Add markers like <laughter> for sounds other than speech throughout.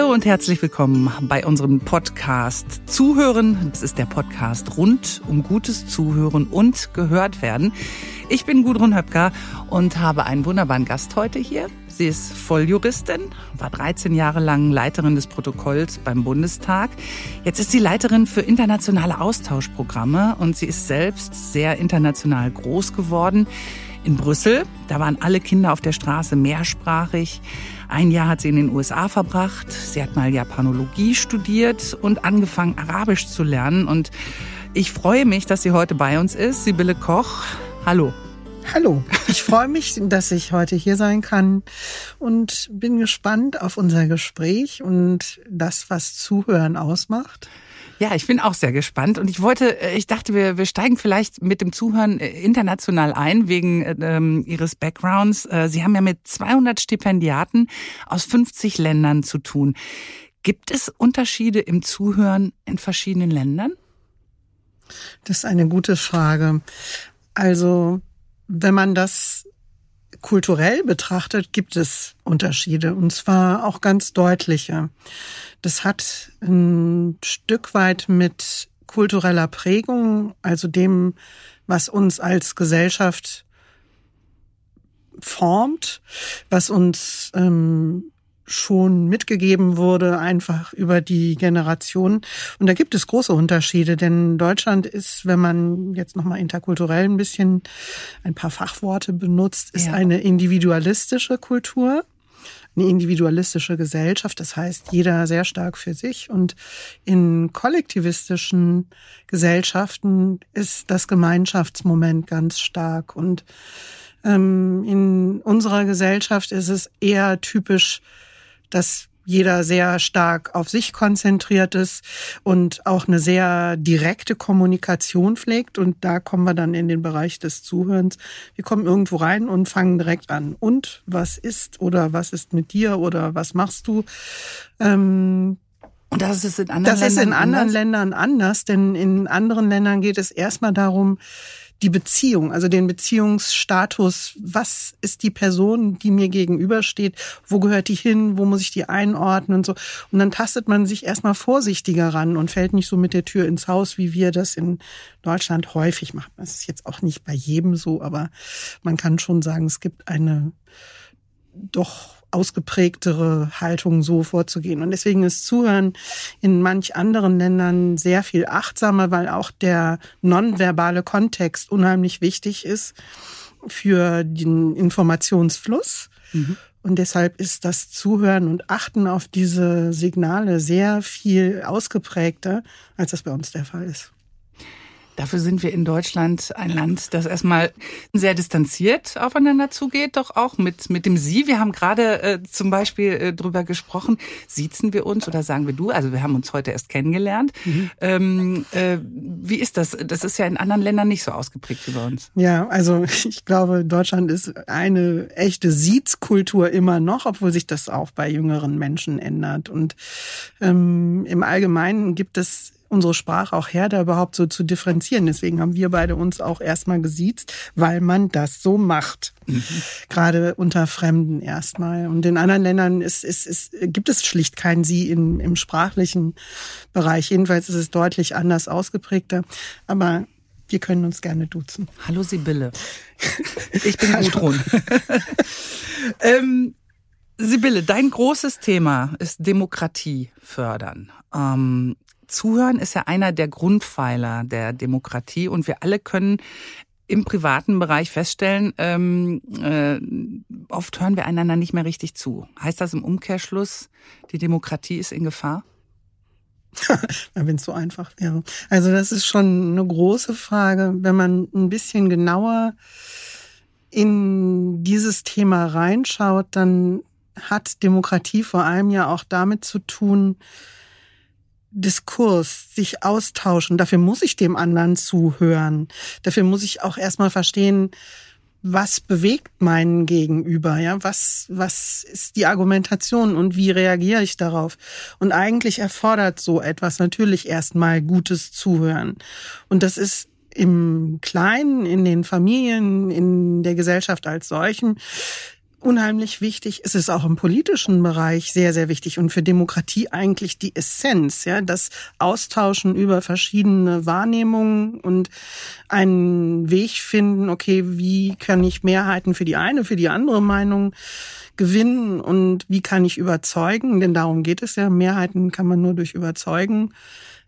Hallo und herzlich willkommen bei unserem Podcast Zuhören. Das ist der Podcast rund um gutes Zuhören und gehört werden. Ich bin Gudrun Höpker und habe einen wunderbaren Gast heute hier. Sie ist Volljuristin, war 13 Jahre lang Leiterin des Protokolls beim Bundestag. Jetzt ist sie Leiterin für internationale Austauschprogramme und sie ist selbst sehr international groß geworden. In Brüssel, da waren alle Kinder auf der Straße mehrsprachig. Ein Jahr hat sie in den USA verbracht. Sie hat mal Japanologie studiert und angefangen, Arabisch zu lernen. Und ich freue mich, dass sie heute bei uns ist. Sibylle Koch. Hallo. Hallo, ich freue mich, dass ich heute hier sein kann und bin gespannt auf unser Gespräch und das, was Zuhören ausmacht. Ja, ich bin auch sehr gespannt und ich wollte, äh, ich dachte, wir, wir steigen vielleicht mit dem Zuhören äh, international ein wegen ähm, Ihres Backgrounds. Äh, Sie haben ja mit 200 Stipendiaten aus 50 Ländern zu tun. Gibt es Unterschiede im Zuhören in verschiedenen Ländern? Das ist eine gute Frage. Also wenn man das kulturell betrachtet, gibt es Unterschiede und zwar auch ganz deutliche. Das hat ein Stück weit mit kultureller Prägung, also dem, was uns als Gesellschaft formt, was uns ähm, schon mitgegeben wurde, einfach über die Generation. Und da gibt es große Unterschiede, denn Deutschland ist, wenn man jetzt nochmal interkulturell ein bisschen ein paar Fachworte benutzt, ist ja. eine individualistische Kultur eine individualistische Gesellschaft. Das heißt, jeder sehr stark für sich. Und in kollektivistischen Gesellschaften ist das Gemeinschaftsmoment ganz stark. Und ähm, in unserer Gesellschaft ist es eher typisch, dass jeder sehr stark auf sich konzentriert ist und auch eine sehr direkte Kommunikation pflegt. Und da kommen wir dann in den Bereich des Zuhörens. Wir kommen irgendwo rein und fangen direkt an. Und was ist oder was ist mit dir oder was machst du? Ähm, und das ist in anderen das Ländern ist in anderen anders? Ländern anders, denn in anderen Ländern geht es erstmal darum, die Beziehung, also den Beziehungsstatus. Was ist die Person, die mir gegenübersteht? Wo gehört die hin? Wo muss ich die einordnen und so? Und dann tastet man sich erstmal vorsichtiger ran und fällt nicht so mit der Tür ins Haus, wie wir das in Deutschland häufig machen. Das ist jetzt auch nicht bei jedem so, aber man kann schon sagen, es gibt eine doch ausgeprägtere Haltung so vorzugehen. Und deswegen ist Zuhören in manch anderen Ländern sehr viel achtsamer, weil auch der nonverbale Kontext unheimlich wichtig ist für den Informationsfluss. Mhm. Und deshalb ist das Zuhören und Achten auf diese Signale sehr viel ausgeprägter, als das bei uns der Fall ist. Dafür sind wir in Deutschland ein Land, das erstmal sehr distanziert aufeinander zugeht, doch auch mit, mit dem Sie. Wir haben gerade äh, zum Beispiel äh, drüber gesprochen, siezen wir uns oder sagen wir du? Also wir haben uns heute erst kennengelernt. Mhm. Ähm, äh, wie ist das? Das ist ja in anderen Ländern nicht so ausgeprägt wie bei uns. Ja, also <laughs> ich glaube, Deutschland ist eine echte Siezkultur immer noch, obwohl sich das auch bei jüngeren Menschen ändert. Und ähm, im Allgemeinen gibt es unsere Sprache auch her, da überhaupt so zu differenzieren. Deswegen haben wir beide uns auch erstmal gesiezt, weil man das so macht. Mhm. Gerade unter Fremden erstmal. Und in anderen Ländern ist, ist, ist, gibt es schlicht kein Sie im, im sprachlichen Bereich. Jedenfalls ist es deutlich anders ausgeprägter. Aber wir können uns gerne duzen. Hallo Sibylle. <laughs> Ich bin Gudrun. <laughs> ähm, Sibylle, dein großes Thema ist Demokratie fördern. Ähm, Zuhören ist ja einer der Grundpfeiler der Demokratie und wir alle können im privaten Bereich feststellen, ähm, äh, oft hören wir einander nicht mehr richtig zu. Heißt das im Umkehrschluss, die Demokratie ist in Gefahr? <laughs> Wenn es so einfach wäre. Also das ist schon eine große Frage. Wenn man ein bisschen genauer in dieses Thema reinschaut, dann hat Demokratie vor allem ja auch damit zu tun, Diskurs, sich austauschen. Dafür muss ich dem anderen zuhören. Dafür muss ich auch erstmal verstehen, was bewegt meinen Gegenüber, ja? Was, was ist die Argumentation und wie reagiere ich darauf? Und eigentlich erfordert so etwas natürlich erstmal gutes Zuhören. Und das ist im Kleinen, in den Familien, in der Gesellschaft als solchen unheimlich wichtig. Es ist auch im politischen Bereich sehr, sehr wichtig und für Demokratie eigentlich die Essenz, ja, das Austauschen über verschiedene Wahrnehmungen und einen Weg finden, okay, wie kann ich Mehrheiten für die eine, für die andere Meinung gewinnen und wie kann ich überzeugen, denn darum geht es ja. Mehrheiten kann man nur durch Überzeugen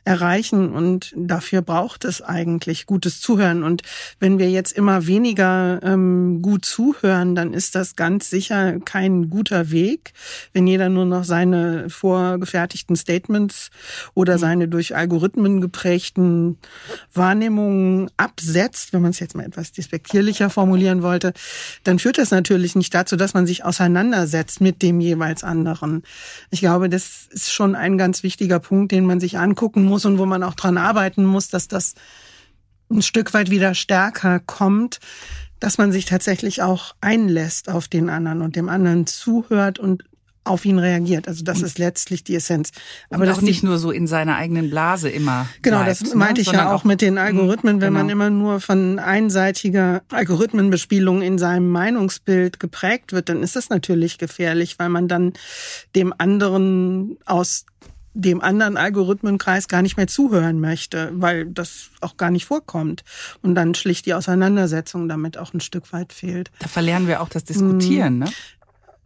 erreichen und dafür braucht es eigentlich gutes Zuhören. Und wenn wir jetzt immer weniger ähm, gut zuhören, dann ist das ganz sicher kein guter Weg. Wenn jeder nur noch seine vorgefertigten Statements oder mhm. seine durch Algorithmen geprägten Wahrnehmungen absetzt, wenn man es jetzt mal etwas despektierlicher formulieren wollte, dann führt das natürlich nicht dazu, dass man sich auseinandersetzt mit dem jeweils anderen. Ich glaube, das ist schon ein ganz wichtiger Punkt, den man sich angucken muss muss und wo man auch dran arbeiten muss, dass das ein Stück weit wieder stärker kommt, dass man sich tatsächlich auch einlässt auf den anderen und dem anderen zuhört und auf ihn reagiert. Also das und ist letztlich die Essenz. Aber das nicht nur so in seiner eigenen Blase immer. Genau, bleibt, das ne? meinte ne? ich ja auch, auch mit den Algorithmen. Wenn genau. man immer nur von einseitiger Algorithmenbespielung in seinem Meinungsbild geprägt wird, dann ist das natürlich gefährlich, weil man dann dem anderen aus dem anderen Algorithmenkreis gar nicht mehr zuhören möchte, weil das auch gar nicht vorkommt und dann schlicht die Auseinandersetzung damit auch ein Stück weit fehlt. Da verlernen wir auch das Diskutieren, ne?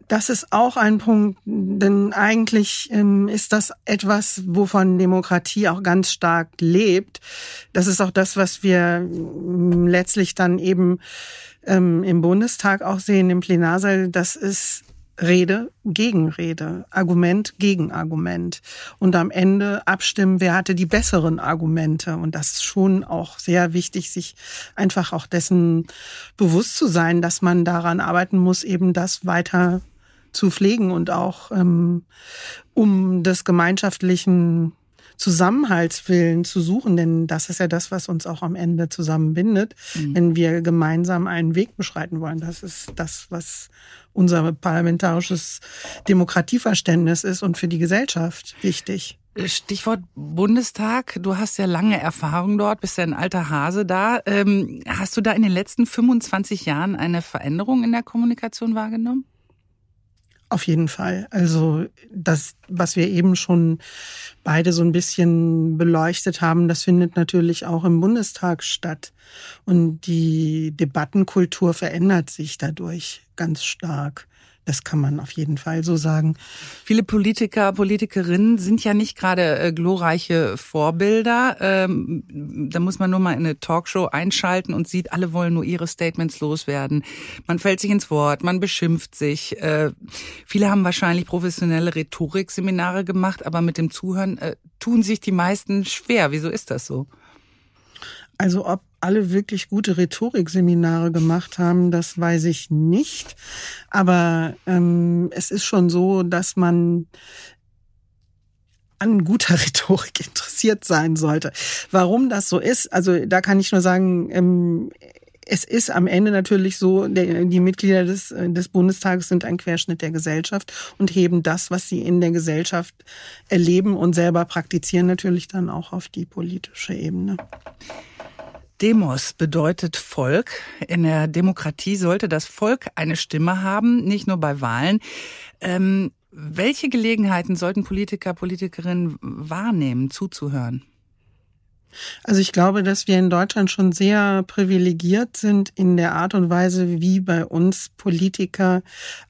Das ist auch ein Punkt, denn eigentlich ähm, ist das etwas, wovon Demokratie auch ganz stark lebt. Das ist auch das, was wir ähm, letztlich dann eben ähm, im Bundestag auch sehen, im Plenarsaal. Das ist Rede gegen Rede, Argument gegen Argument und am Ende abstimmen, wer hatte die besseren Argumente. Und das ist schon auch sehr wichtig, sich einfach auch dessen bewusst zu sein, dass man daran arbeiten muss, eben das weiter zu pflegen und auch ähm, um des gemeinschaftlichen Zusammenhaltswillen zu suchen, denn das ist ja das, was uns auch am Ende zusammenbindet, mhm. wenn wir gemeinsam einen Weg beschreiten wollen. Das ist das, was unser parlamentarisches Demokratieverständnis ist und für die Gesellschaft wichtig. Stichwort Bundestag. Du hast ja lange Erfahrung dort, bist ja ein alter Hase da. Ähm, hast du da in den letzten 25 Jahren eine Veränderung in der Kommunikation wahrgenommen? Auf jeden Fall. Also das, was wir eben schon beide so ein bisschen beleuchtet haben, das findet natürlich auch im Bundestag statt. Und die Debattenkultur verändert sich dadurch ganz stark. Das kann man auf jeden Fall so sagen. Viele Politiker, Politikerinnen sind ja nicht gerade äh, glorreiche Vorbilder. Ähm, da muss man nur mal in eine Talkshow einschalten und sieht, alle wollen nur ihre Statements loswerden. Man fällt sich ins Wort, man beschimpft sich. Äh, viele haben wahrscheinlich professionelle Rhetorikseminare gemacht, aber mit dem Zuhören äh, tun sich die meisten schwer. Wieso ist das so? Also ob alle wirklich gute Rhetorikseminare gemacht haben, das weiß ich nicht. Aber ähm, es ist schon so, dass man an guter <laughs> Rhetorik interessiert sein sollte. Warum das so ist, also da kann ich nur sagen, ähm, es ist am Ende natürlich so, die Mitglieder des, des Bundestages sind ein Querschnitt der Gesellschaft und heben das, was sie in der Gesellschaft erleben und selber praktizieren, natürlich dann auch auf die politische Ebene. Demos bedeutet Volk. In der Demokratie sollte das Volk eine Stimme haben, nicht nur bei Wahlen. Ähm, welche Gelegenheiten sollten Politiker, Politikerinnen wahrnehmen, zuzuhören? Also ich glaube, dass wir in Deutschland schon sehr privilegiert sind in der Art und Weise, wie bei uns Politiker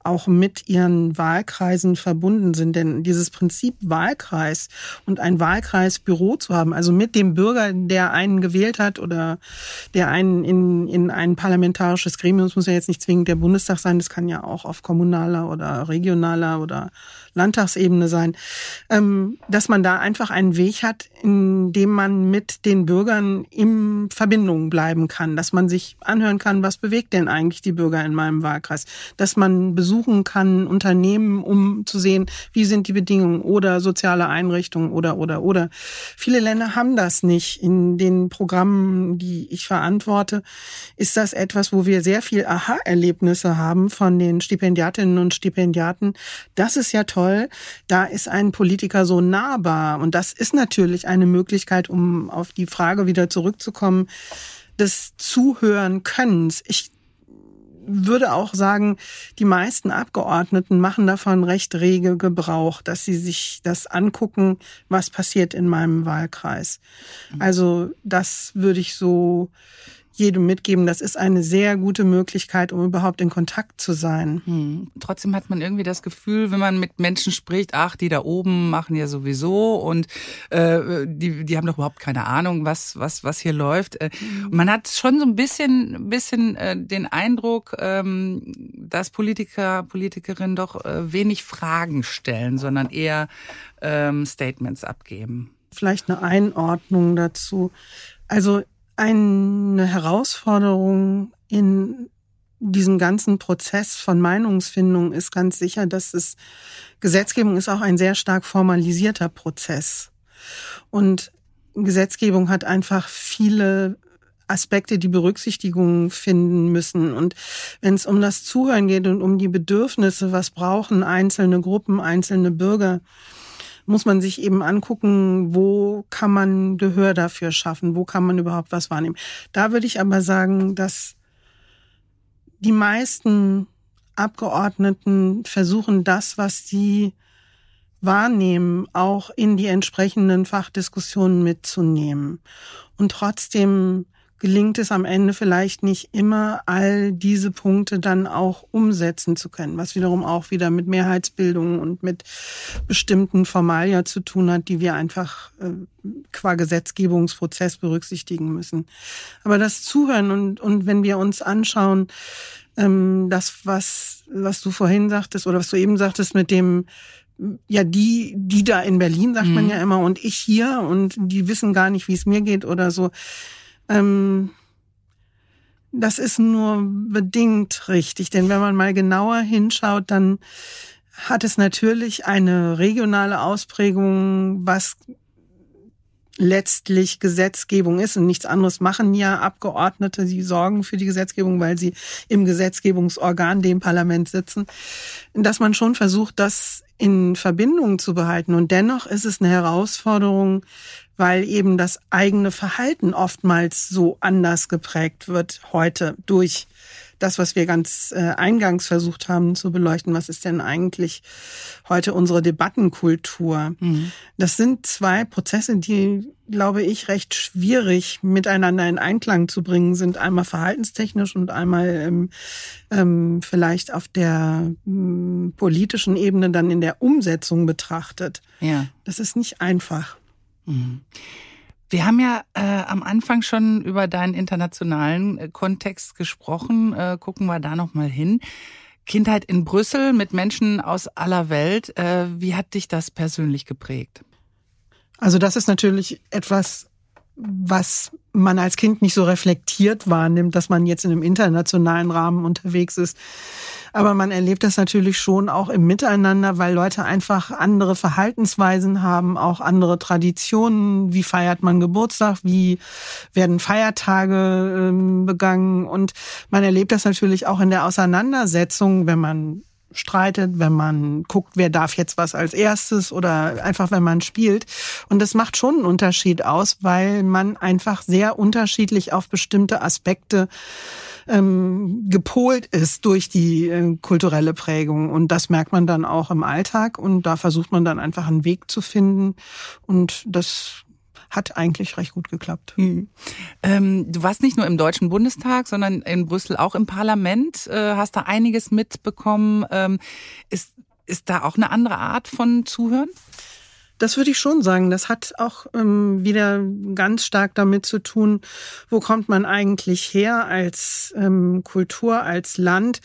auch mit ihren Wahlkreisen verbunden sind. Denn dieses Prinzip Wahlkreis und ein Wahlkreisbüro zu haben, also mit dem Bürger, der einen gewählt hat oder der einen in, in ein parlamentarisches Gremium, es muss ja jetzt nicht zwingend der Bundestag sein, das kann ja auch auf kommunaler oder regionaler oder Landtagsebene sein, ähm, dass man da einfach einen Weg hat, in dem man mit den Bürgern in Verbindung bleiben kann, dass man sich anhören kann, was bewegt denn eigentlich die Bürger in meinem Wahlkreis, dass man besuchen kann Unternehmen, um zu sehen, wie sind die Bedingungen oder soziale Einrichtungen oder oder oder. Viele Länder haben das nicht. In den Programmen, die ich verantworte, ist das etwas, wo wir sehr viel Aha-Erlebnisse haben von den Stipendiatinnen und Stipendiaten. Das ist ja toll toll, da ist ein Politiker so nahbar. Und das ist natürlich eine Möglichkeit, um auf die Frage wieder zurückzukommen, des Zuhören Könnens. Ich würde auch sagen, die meisten Abgeordneten machen davon recht rege Gebrauch, dass sie sich das angucken, was passiert in meinem Wahlkreis. Also das würde ich so jedem mitgeben. Das ist eine sehr gute Möglichkeit, um überhaupt in Kontakt zu sein. Hm. Trotzdem hat man irgendwie das Gefühl, wenn man mit Menschen spricht, ach, die da oben machen ja sowieso und äh, die, die haben doch überhaupt keine Ahnung, was, was, was hier läuft. Äh, mhm. man hat schon so ein bisschen, bisschen äh, den Eindruck, ähm, dass Politiker, Politikerinnen doch äh, wenig Fragen stellen, sondern eher ähm, Statements abgeben. Vielleicht eine Einordnung dazu. Also eine Herausforderung in diesem ganzen Prozess von Meinungsfindung ist ganz sicher, dass es Gesetzgebung ist auch ein sehr stark formalisierter Prozess. Und Gesetzgebung hat einfach viele Aspekte, die Berücksichtigung finden müssen. Und wenn es um das Zuhören geht und um die Bedürfnisse, was brauchen einzelne Gruppen, einzelne Bürger, muss man sich eben angucken, wo kann man Gehör dafür schaffen, wo kann man überhaupt was wahrnehmen. Da würde ich aber sagen, dass die meisten Abgeordneten versuchen, das, was sie wahrnehmen, auch in die entsprechenden Fachdiskussionen mitzunehmen. Und trotzdem gelingt es am Ende vielleicht nicht immer, all diese Punkte dann auch umsetzen zu können, was wiederum auch wieder mit Mehrheitsbildung und mit bestimmten Formalia zu tun hat, die wir einfach äh, qua Gesetzgebungsprozess berücksichtigen müssen. Aber das Zuhören und, und wenn wir uns anschauen, ähm, das, was, was du vorhin sagtest oder was du eben sagtest mit dem, ja, die, die da in Berlin, sagt mhm. man ja immer, und ich hier und die wissen gar nicht, wie es mir geht oder so ähm, das ist nur bedingt richtig, denn wenn man mal genauer hinschaut, dann hat es natürlich eine regionale Ausprägung, was letztlich Gesetzgebung ist und nichts anderes machen ja Abgeordnete, die sorgen für die Gesetzgebung, weil sie im Gesetzgebungsorgan, dem Parlament sitzen, dass man schon versucht, das in Verbindung zu behalten. Und dennoch ist es eine Herausforderung, weil eben das eigene Verhalten oftmals so anders geprägt wird heute durch das, was wir ganz äh, eingangs versucht haben zu beleuchten. Was ist denn eigentlich heute unsere Debattenkultur? Mhm. Das sind zwei Prozesse, die, glaube ich, recht schwierig miteinander in Einklang zu bringen sind. Einmal verhaltenstechnisch und einmal ähm, ähm, vielleicht auf der ähm, politischen Ebene dann in der Umsetzung betrachtet. Ja. Das ist nicht einfach. Mhm. Wir haben ja äh, am Anfang schon über deinen internationalen äh, Kontext gesprochen. Äh, gucken wir da noch mal hin. Kindheit in Brüssel mit Menschen aus aller Welt. Äh, wie hat dich das persönlich geprägt? Also das ist natürlich etwas, was man als Kind nicht so reflektiert wahrnimmt, dass man jetzt in einem internationalen Rahmen unterwegs ist. Aber man erlebt das natürlich schon auch im Miteinander, weil Leute einfach andere Verhaltensweisen haben, auch andere Traditionen. Wie feiert man Geburtstag? Wie werden Feiertage ähm, begangen? Und man erlebt das natürlich auch in der Auseinandersetzung, wenn man streitet, wenn man guckt, wer darf jetzt was als erstes oder einfach wenn man spielt. Und das macht schon einen Unterschied aus, weil man einfach sehr unterschiedlich auf bestimmte Aspekte ähm, gepolt ist durch die äh, kulturelle Prägung. Und das merkt man dann auch im Alltag und da versucht man dann einfach einen Weg zu finden. Und das hat eigentlich recht gut geklappt. Hm. Ähm, du warst nicht nur im Deutschen Bundestag, sondern in Brüssel auch im Parlament, äh, hast da einiges mitbekommen. Ähm, ist, ist da auch eine andere Art von Zuhören? Das würde ich schon sagen. Das hat auch ähm, wieder ganz stark damit zu tun, wo kommt man eigentlich her als ähm, Kultur, als Land,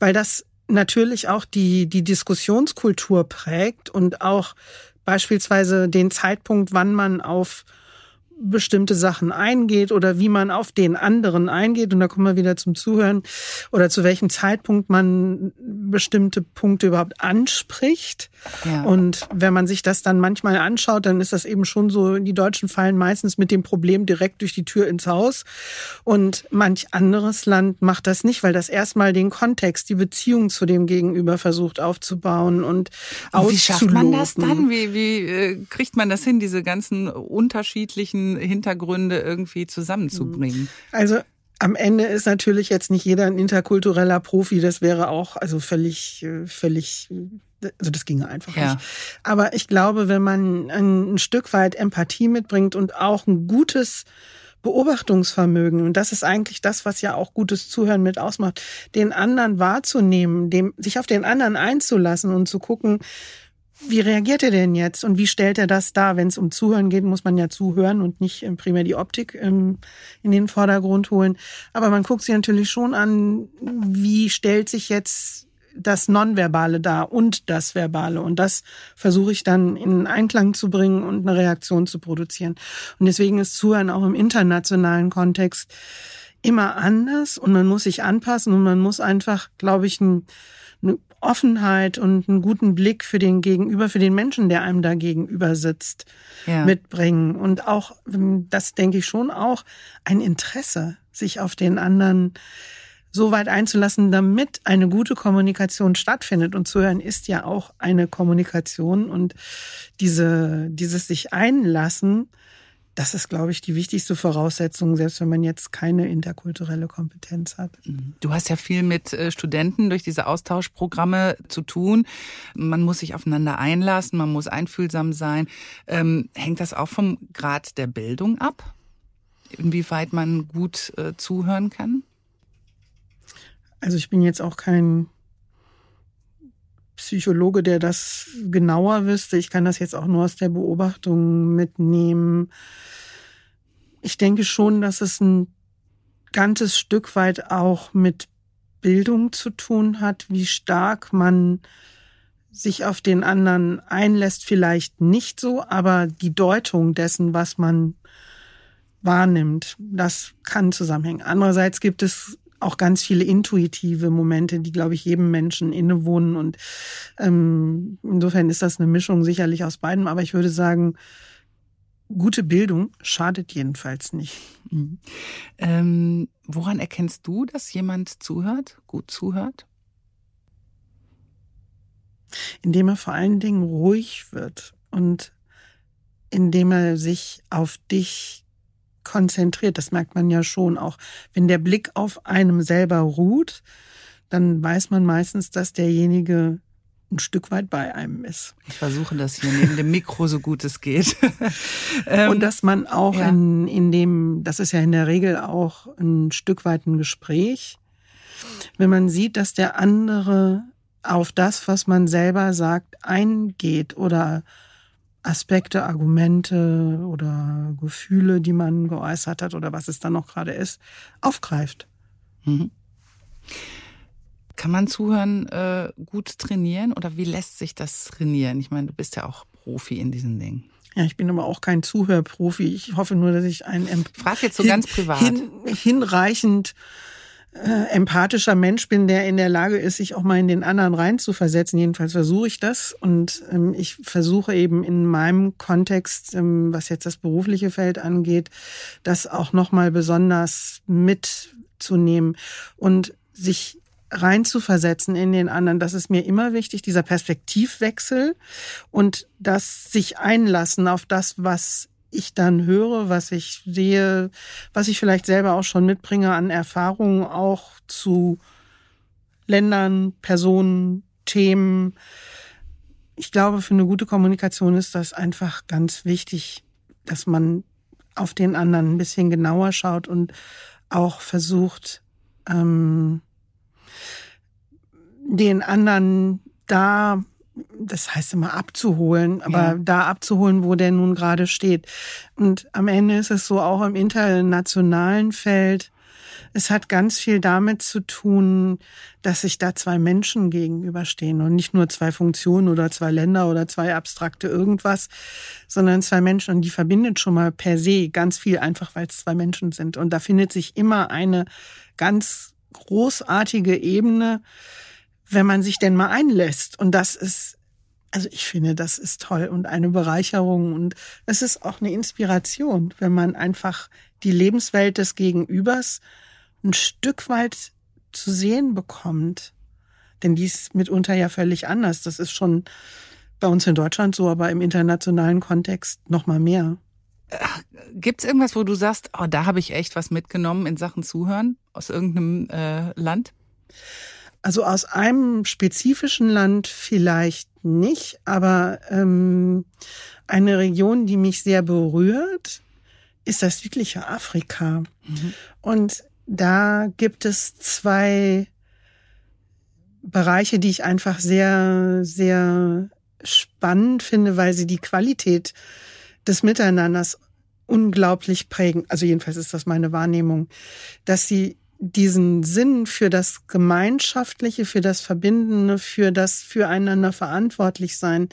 weil das natürlich auch die, die Diskussionskultur prägt und auch beispielsweise den Zeitpunkt, wann man auf bestimmte Sachen eingeht oder wie man auf den anderen eingeht. Und da kommen wir wieder zum Zuhören oder zu welchem Zeitpunkt man bestimmte Punkte überhaupt anspricht. Ja. Und wenn man sich das dann manchmal anschaut, dann ist das eben schon so, die Deutschen fallen meistens mit dem Problem direkt durch die Tür ins Haus. Und manch anderes Land macht das nicht, weil das erstmal den Kontext, die Beziehung zu dem Gegenüber versucht aufzubauen und, und Wie schafft man das dann? Wie, wie äh, kriegt man das hin, diese ganzen unterschiedlichen Hintergründe irgendwie zusammenzubringen? Also am Ende ist natürlich jetzt nicht jeder ein interkultureller Profi. Das wäre auch also völlig, völlig, also das ginge einfach ja. nicht. Aber ich glaube, wenn man ein, ein Stück weit Empathie mitbringt und auch ein gutes Beobachtungsvermögen. Und das ist eigentlich das, was ja auch gutes Zuhören mit ausmacht, den anderen wahrzunehmen, dem, sich auf den anderen einzulassen und zu gucken, wie reagiert er denn jetzt und wie stellt er das dar? Wenn es um Zuhören geht, muss man ja zuhören und nicht ähm, primär die Optik ähm, in den Vordergrund holen. Aber man guckt sich natürlich schon an, wie stellt sich jetzt das Nonverbale da und das Verbale. Und das versuche ich dann in Einklang zu bringen und eine Reaktion zu produzieren. Und deswegen ist Zuhören auch im internationalen Kontext immer anders und man muss sich anpassen und man muss einfach, glaube ich, ein, eine Offenheit und einen guten Blick für den Gegenüber, für den Menschen, der einem da gegenüber sitzt, ja. mitbringen. Und auch, das denke ich schon auch, ein Interesse, sich auf den anderen so weit einzulassen, damit eine gute Kommunikation stattfindet. Und zuhören ist ja auch eine Kommunikation und diese, dieses sich einlassen, das ist, glaube ich, die wichtigste Voraussetzung, selbst wenn man jetzt keine interkulturelle Kompetenz hat. Mhm. Du hast ja viel mit äh, Studenten durch diese Austauschprogramme zu tun. Man muss sich aufeinander einlassen, man muss einfühlsam sein. Ähm, hängt das auch vom Grad der Bildung ab? Inwieweit man gut äh, zuhören kann? Also ich bin jetzt auch kein Psychologe, der das genauer wüsste. Ich kann das jetzt auch nur aus der Beobachtung mitnehmen. Ich denke schon, dass es ein ganzes Stück weit auch mit Bildung zu tun hat, wie stark man sich auf den anderen einlässt, vielleicht nicht so, aber die Deutung dessen, was man wahrnimmt, das kann zusammenhängen. Andererseits gibt es auch ganz viele intuitive Momente, die, glaube ich, jedem Menschen innewohnen. Und ähm, insofern ist das eine Mischung sicherlich aus beidem. Aber ich würde sagen, gute Bildung schadet jedenfalls nicht. Mhm. Ähm, woran erkennst du, dass jemand zuhört, gut zuhört? Indem er vor allen Dingen ruhig wird und indem er sich auf dich konzentriert. Das merkt man ja schon auch. Wenn der Blick auf einem selber ruht, dann weiß man meistens, dass derjenige ein Stück weit bei einem ist. Ich versuche das hier neben dem Mikro so gut es geht. <laughs> Und dass man auch ja. in, in dem, das ist ja in der Regel auch ein Stück weit ein Gespräch, wenn man sieht, dass der andere auf das, was man selber sagt, eingeht oder Aspekte, Argumente oder Gefühle, die man geäußert hat oder was es dann noch gerade ist, aufgreift. Mhm. Kann man zuhören äh, gut trainieren oder wie lässt sich das trainieren? Ich meine, du bist ja auch Profi in diesen Dingen. Ja, ich bin aber auch kein Zuhörprofi. Ich hoffe nur, dass ich ein Frag jetzt so hin, ganz privat hin, hinreichend äh, empathischer Mensch bin, der in der Lage ist, sich auch mal in den anderen reinzuversetzen. Jedenfalls versuche ich das. Und ähm, ich versuche eben in meinem Kontext, ähm, was jetzt das berufliche Feld angeht, das auch nochmal besonders mitzunehmen und sich reinzuversetzen in den anderen. Das ist mir immer wichtig, dieser Perspektivwechsel und das sich einlassen auf das, was ich dann höre, was ich sehe, was ich vielleicht selber auch schon mitbringe an Erfahrungen auch zu Ländern, Personen, Themen. Ich glaube, für eine gute Kommunikation ist das einfach ganz wichtig, dass man auf den anderen ein bisschen genauer schaut und auch versucht, ähm, den anderen da das heißt immer abzuholen, aber ja. da abzuholen, wo der nun gerade steht. Und am Ende ist es so auch im internationalen Feld. Es hat ganz viel damit zu tun, dass sich da zwei Menschen gegenüberstehen und nicht nur zwei Funktionen oder zwei Länder oder zwei abstrakte irgendwas, sondern zwei Menschen und die verbindet schon mal per se ganz viel einfach, weil es zwei Menschen sind. Und da findet sich immer eine ganz großartige Ebene, wenn man sich denn mal einlässt. Und das ist, also ich finde, das ist toll und eine Bereicherung. Und es ist auch eine Inspiration, wenn man einfach die Lebenswelt des Gegenübers ein Stück weit zu sehen bekommt. Denn die ist mitunter ja völlig anders. Das ist schon bei uns in Deutschland so, aber im internationalen Kontext noch mal mehr. Gibt's irgendwas, wo du sagst, oh, da habe ich echt was mitgenommen in Sachen Zuhören aus irgendeinem äh, Land? Also aus einem spezifischen Land vielleicht nicht, aber ähm, eine Region, die mich sehr berührt, ist das südliche Afrika. Mhm. Und da gibt es zwei Bereiche, die ich einfach sehr, sehr spannend finde, weil sie die Qualität des Miteinanders unglaublich prägen. Also jedenfalls ist das meine Wahrnehmung, dass sie diesen Sinn für das Gemeinschaftliche, für das Verbindende, für das Füreinander verantwortlich sein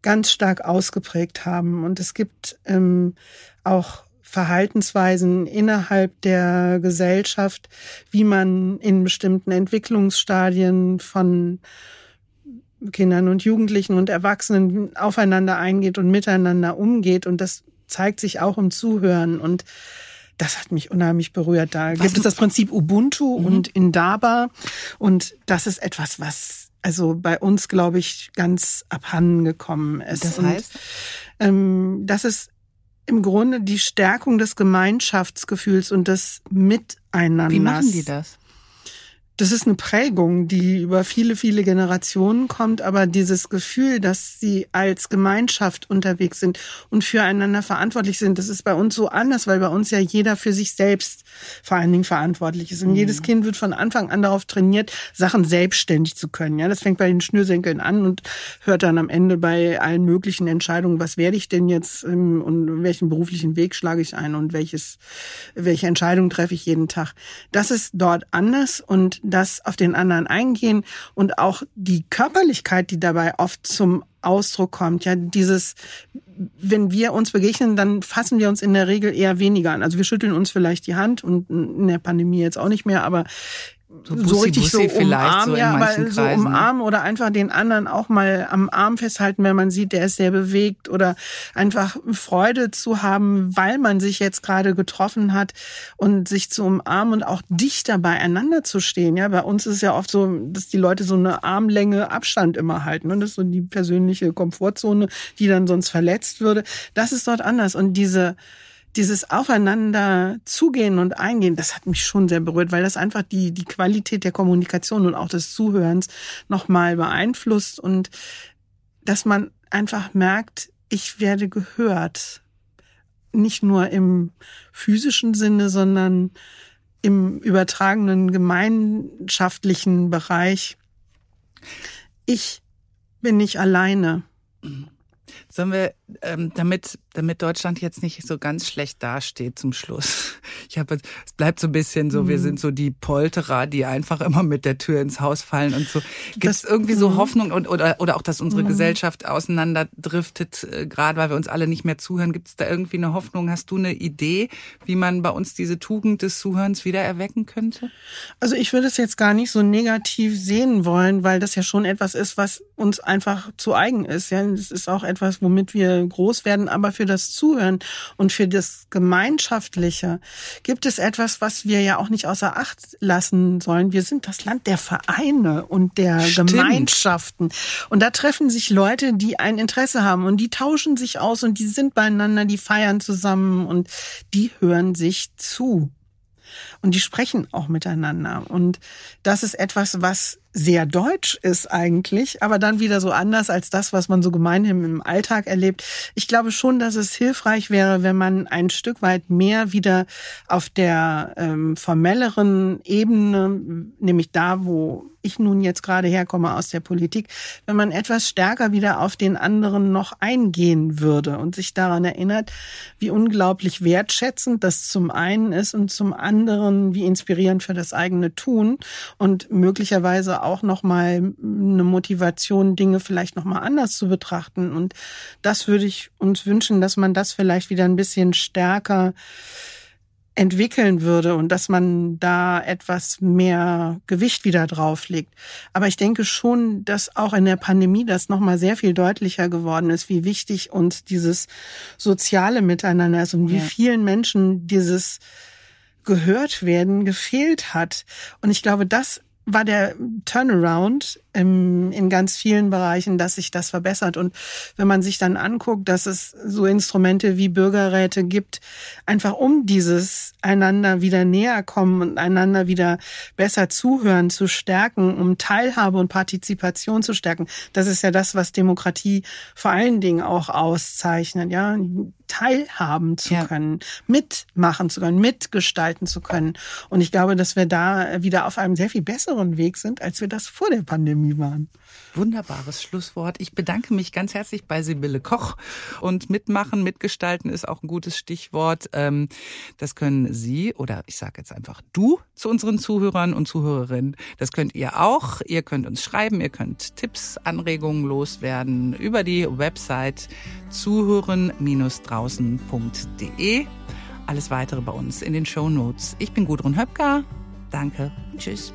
ganz stark ausgeprägt haben. Und es gibt ähm, auch Verhaltensweisen innerhalb der Gesellschaft, wie man in bestimmten Entwicklungsstadien von Kindern und Jugendlichen und Erwachsenen aufeinander eingeht und miteinander umgeht. Und das zeigt sich auch im Zuhören. Und das hat mich unheimlich berührt. Da was gibt es das Prinzip Ubuntu mhm. und Indaba. Und das ist etwas, was also bei uns, glaube ich, ganz abhanden gekommen ist. Das heißt? Und, ähm, das ist im Grunde die Stärkung des Gemeinschaftsgefühls und des Miteinanders. Wie machen die das? Das ist eine Prägung, die über viele, viele Generationen kommt, aber dieses Gefühl, dass sie als Gemeinschaft unterwegs sind und füreinander verantwortlich sind, das ist bei uns so anders, weil bei uns ja jeder für sich selbst vor allen Dingen verantwortlich ist. Und mhm. jedes Kind wird von Anfang an darauf trainiert, Sachen selbstständig zu können. Ja, das fängt bei den Schnürsenkeln an und hört dann am Ende bei allen möglichen Entscheidungen, was werde ich denn jetzt ähm, und welchen beruflichen Weg schlage ich ein und welches, welche Entscheidung treffe ich jeden Tag. Das ist dort anders und das auf den anderen eingehen und auch die Körperlichkeit, die dabei oft zum Ausdruck kommt. Ja, dieses, wenn wir uns begegnen, dann fassen wir uns in der Regel eher weniger an. Also wir schütteln uns vielleicht die Hand und in der Pandemie jetzt auch nicht mehr, aber so, Bussi, so richtig Bussi so umarmen, so ja, aber so umarmen oder einfach den anderen auch mal am Arm festhalten, wenn man sieht, der ist sehr bewegt oder einfach Freude zu haben, weil man sich jetzt gerade getroffen hat und sich zu umarmen und auch dichter beieinander zu stehen. Ja, bei uns ist es ja oft so, dass die Leute so eine Armlänge Abstand immer halten und das ist so die persönliche Komfortzone, die dann sonst verletzt würde. Das ist dort anders und diese dieses Aufeinander zugehen und eingehen, das hat mich schon sehr berührt, weil das einfach die, die Qualität der Kommunikation und auch des Zuhörens nochmal beeinflusst und dass man einfach merkt, ich werde gehört. Nicht nur im physischen Sinne, sondern im übertragenen gemeinschaftlichen Bereich. Ich bin nicht alleine. Sollen wir, ähm, damit, damit Deutschland jetzt nicht so ganz schlecht dasteht zum Schluss. <laughs> Ich habe, es bleibt so ein bisschen so, mhm. wir sind so die Polterer, die einfach immer mit der Tür ins Haus fallen und so. Gibt es irgendwie so mhm. Hoffnung und, oder, oder auch, dass unsere mhm. Gesellschaft auseinanderdriftet, äh, gerade weil wir uns alle nicht mehr zuhören? Gibt es da irgendwie eine Hoffnung? Hast du eine Idee, wie man bei uns diese Tugend des Zuhörens wieder erwecken könnte? Also ich würde es jetzt gar nicht so negativ sehen wollen, weil das ja schon etwas ist, was uns einfach zu eigen ist. Ja, das ist auch etwas, womit wir groß werden, aber für das Zuhören und für das Gemeinschaftliche gibt es etwas, was wir ja auch nicht außer Acht lassen sollen. Wir sind das Land der Vereine und der Stimmt. Gemeinschaften. Und da treffen sich Leute, die ein Interesse haben und die tauschen sich aus und die sind beieinander, die feiern zusammen und die hören sich zu. Und die sprechen auch miteinander. Und das ist etwas, was sehr deutsch ist eigentlich, aber dann wieder so anders als das, was man so gemeinhin im Alltag erlebt. Ich glaube schon, dass es hilfreich wäre, wenn man ein Stück weit mehr wieder auf der ähm, formelleren Ebene, nämlich da, wo ich nun jetzt gerade herkomme aus der Politik, wenn man etwas stärker wieder auf den anderen noch eingehen würde und sich daran erinnert, wie unglaublich wertschätzend das zum einen ist und zum anderen wie inspirierend für das eigene Tun und möglicherweise auch nochmal eine Motivation, Dinge vielleicht nochmal anders zu betrachten. Und das würde ich uns wünschen, dass man das vielleicht wieder ein bisschen stärker entwickeln würde und dass man da etwas mehr Gewicht wieder drauflegt. Aber ich denke schon, dass auch in der Pandemie das nochmal sehr viel deutlicher geworden ist, wie wichtig uns dieses soziale Miteinander ist und wie ja. vielen Menschen dieses gehört werden gefehlt hat. Und ich glaube, das war der Turnaround im, in ganz vielen Bereichen, dass sich das verbessert. Und wenn man sich dann anguckt, dass es so Instrumente wie Bürgerräte gibt, einfach um dieses einander wieder näher kommen und einander wieder besser zuhören zu stärken, um Teilhabe und Partizipation zu stärken. Das ist ja das, was Demokratie vor allen Dingen auch auszeichnet, ja teilhaben zu ja. können, mitmachen zu können, mitgestalten zu können. Und ich glaube, dass wir da wieder auf einem sehr viel besseren Weg sind, als wir das vor der Pandemie waren. Wunderbares Schlusswort. Ich bedanke mich ganz herzlich bei Sibylle Koch. Und mitmachen, mitgestalten ist auch ein gutes Stichwort. Ähm, das können Sie oder ich sage jetzt einfach du zu unseren Zuhörern und Zuhörerinnen. Das könnt ihr auch. Ihr könnt uns schreiben, ihr könnt Tipps, Anregungen loswerden über die Website zuhören-draußen.de. Alles weitere bei uns in den Show Notes. Ich bin Gudrun Höpker. Danke. Tschüss.